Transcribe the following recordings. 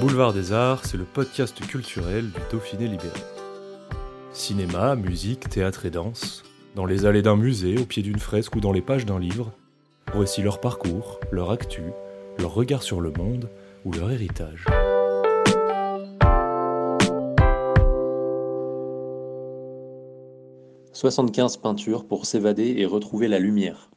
Boulevard des Arts, c'est le podcast culturel du Dauphiné libéré. Cinéma, musique, théâtre et danse, dans les allées d'un musée, au pied d'une fresque ou dans les pages d'un livre, voici leur parcours, leur actu, leur regard sur le monde ou leur héritage. « 75 peintures pour s'évader et retrouver la lumière ».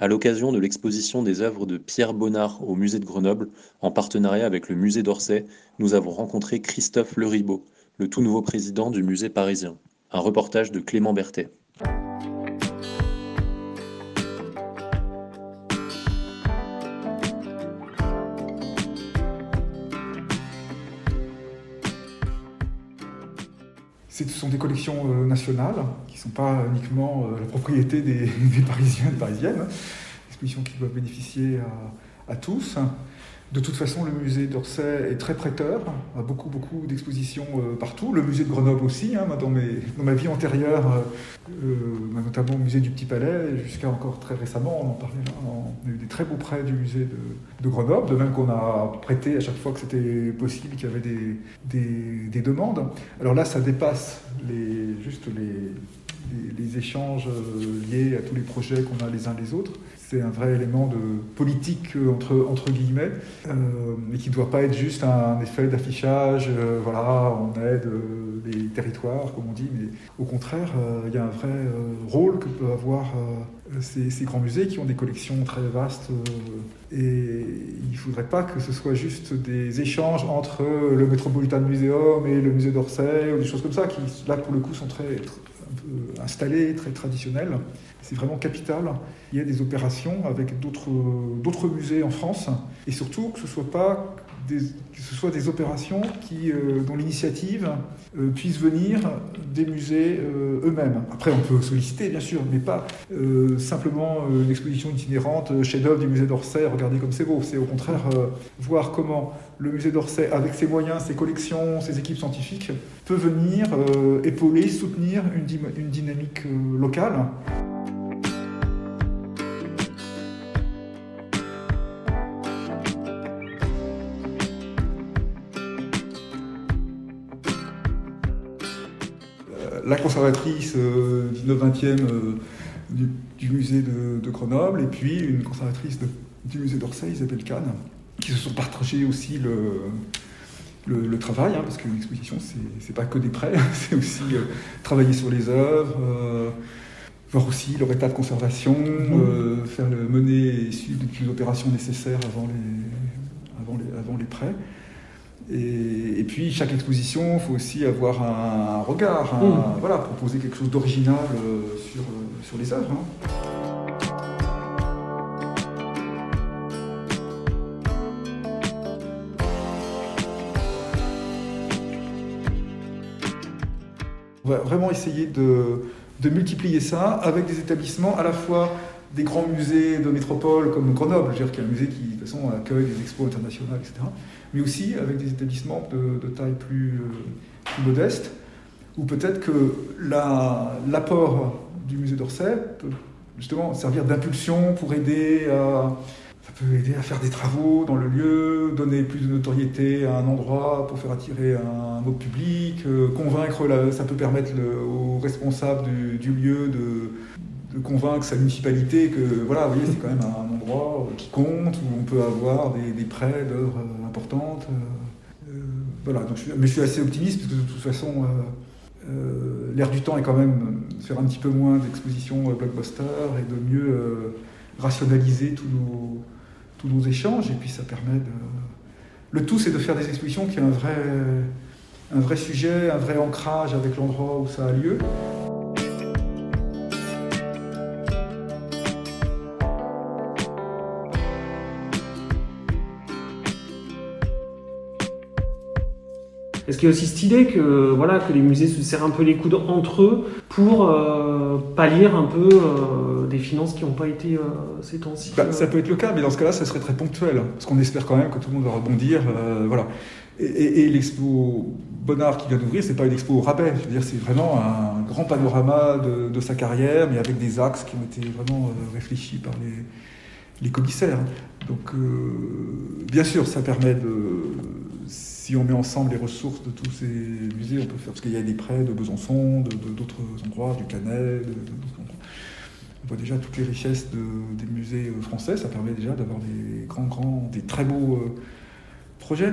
À l'occasion de l'exposition des œuvres de Pierre Bonnard au musée de Grenoble, en partenariat avec le musée d'Orsay, nous avons rencontré Christophe Leribaud, le tout nouveau président du musée parisien. Un reportage de Clément Berthet. Ce sont des collections euh, nationales qui ne sont pas uniquement euh, la propriété des, Parisiens et des Parisiennes, expositions qui doivent bénéficier à tous. De toute façon, le musée d'Orsay est très prêteur, a beaucoup, beaucoup d'expositions euh, partout. Le musée de Grenoble aussi, hein, dans, ma vie antérieure, euh, notamment au musée du Petit Palais, jusqu'à encore très récemment, on en parlait là, on a eu des très beaux prêts du musée de, Grenoble, de même qu'on a prêté à chaque fois que c'était possible, qu'il y avait des, des, des, demandes. Alors là, ça dépasse juste les, les, échanges liés à tous les projets qu'on a les uns les autres. C'est un vrai élément de politique entre, entre guillemets, euh, mais qui ne doit pas être juste un effet d'affichage, euh, voilà, on aide euh, les territoires, comme on dit, mais au contraire, euh, il y a un vrai euh, rôle que peuvent avoir euh, ces, grands musées qui ont des collections très vastes, et il ne faudrait pas que ce soit juste des échanges entre le Metropolitan Museum et le musée d'Orsay, ou des choses comme ça, qui là pour le coup sont très, très installées, très traditionnelles c'est vraiment capital. Il y a des opérations avec d'autres musées en France, et surtout que ce soit pas que ce soit des opérations euh, dont l'initiative euh, puisse venir des musées euh, eux-mêmes. Après, on peut solliciter, bien sûr, mais pas simplement une exposition itinérante, chef-d'œuvre du musée d'Orsay, regardez comme c'est beau. C'est au contraire voir comment le musée d'Orsay, avec ses moyens, ses collections, ses équipes scientifiques, peut venir épauler, soutenir une dynamique locale. La conservatrice euh, 19-20e euh, du, du, musée de, de, Grenoble et puis une conservatrice de, du musée d'Orsay, Isabelle Kahn, qui se sont partagés aussi le, le, le travail, hein, parce qu'une exposition, c'est pas que des prêts, c'est aussi euh, travailler sur les œuvres, euh, voir aussi leur état de conservation, mmh. faire le, mener et suivre les opérations nécessaires avant les, avant les, avant les prêts. Et, et, puis chaque exposition, il faut aussi avoir un, un regard, un, mmh. voilà, proposer quelque chose d'original euh, sur, euh, sur les œuvres. Hein. On va vraiment essayer de, de, multiplier ça avec des établissements à la fois des grands musées de métropole comme Grenoble, je veux dire, qui est un musée qui de toute façon accueille des expos internationales, etc mais aussi avec des établissements de, taille plus, euh, plus, modeste, où peut-être que l'apport la, du musée d'Orsay peut justement servir d'impulsion pour aider à, faire des travaux dans le lieu, donner plus de notoriété à un endroit pour faire attirer un autre public, euh, convaincre, ça peut permettre aux responsables du lieu de, de, convaincre sa municipalité que voilà, vous voyez, c'est quand même un endroit qui compte, où on peut avoir des, prêts d'œuvres importantes. Euh, voilà, donc je, mais je suis assez optimiste parce que de toute façon, euh, euh, l'air du temps est quand même faire un petit peu moins d'expositions blockbuster et de mieux rationaliser tous nos, tous nos échanges. Et puis ça permet de. Le tout, c'est de faire des expositions qui ont un vrai, un vrai sujet, un vrai ancrage avec l'endroit où ça a lieu. Est-ce qu'il y a aussi cette idée que, voilà, que les musées se serrent un peu les coudes entre eux pour euh, pallier un peu euh, des finances qui n'ont pas été euh, ces temps-ci bah, Ça peut être le cas, mais dans ce cas-là, ça serait très ponctuel, parce qu'on espère quand même que tout le monde va rebondir. voilà. Et, et, l'expo Bonnard qui vient d'ouvrir, c'est pas une expo au rabais. Je veux dire, c'est vraiment un grand panorama de, de, sa carrière, mais avec des axes qui ont été vraiment réfléchis par les, les commissaires. Donc, bien sûr, ça permet de on met ensemble les ressources de tous ces musées, on peut faire, parce qu'il y a des prêts de Besançon, d'autres endroits, du Canet, On voit déjà toutes les richesses des musées français, ça permet déjà d'avoir des grands, grands, des très beaux euh, projets.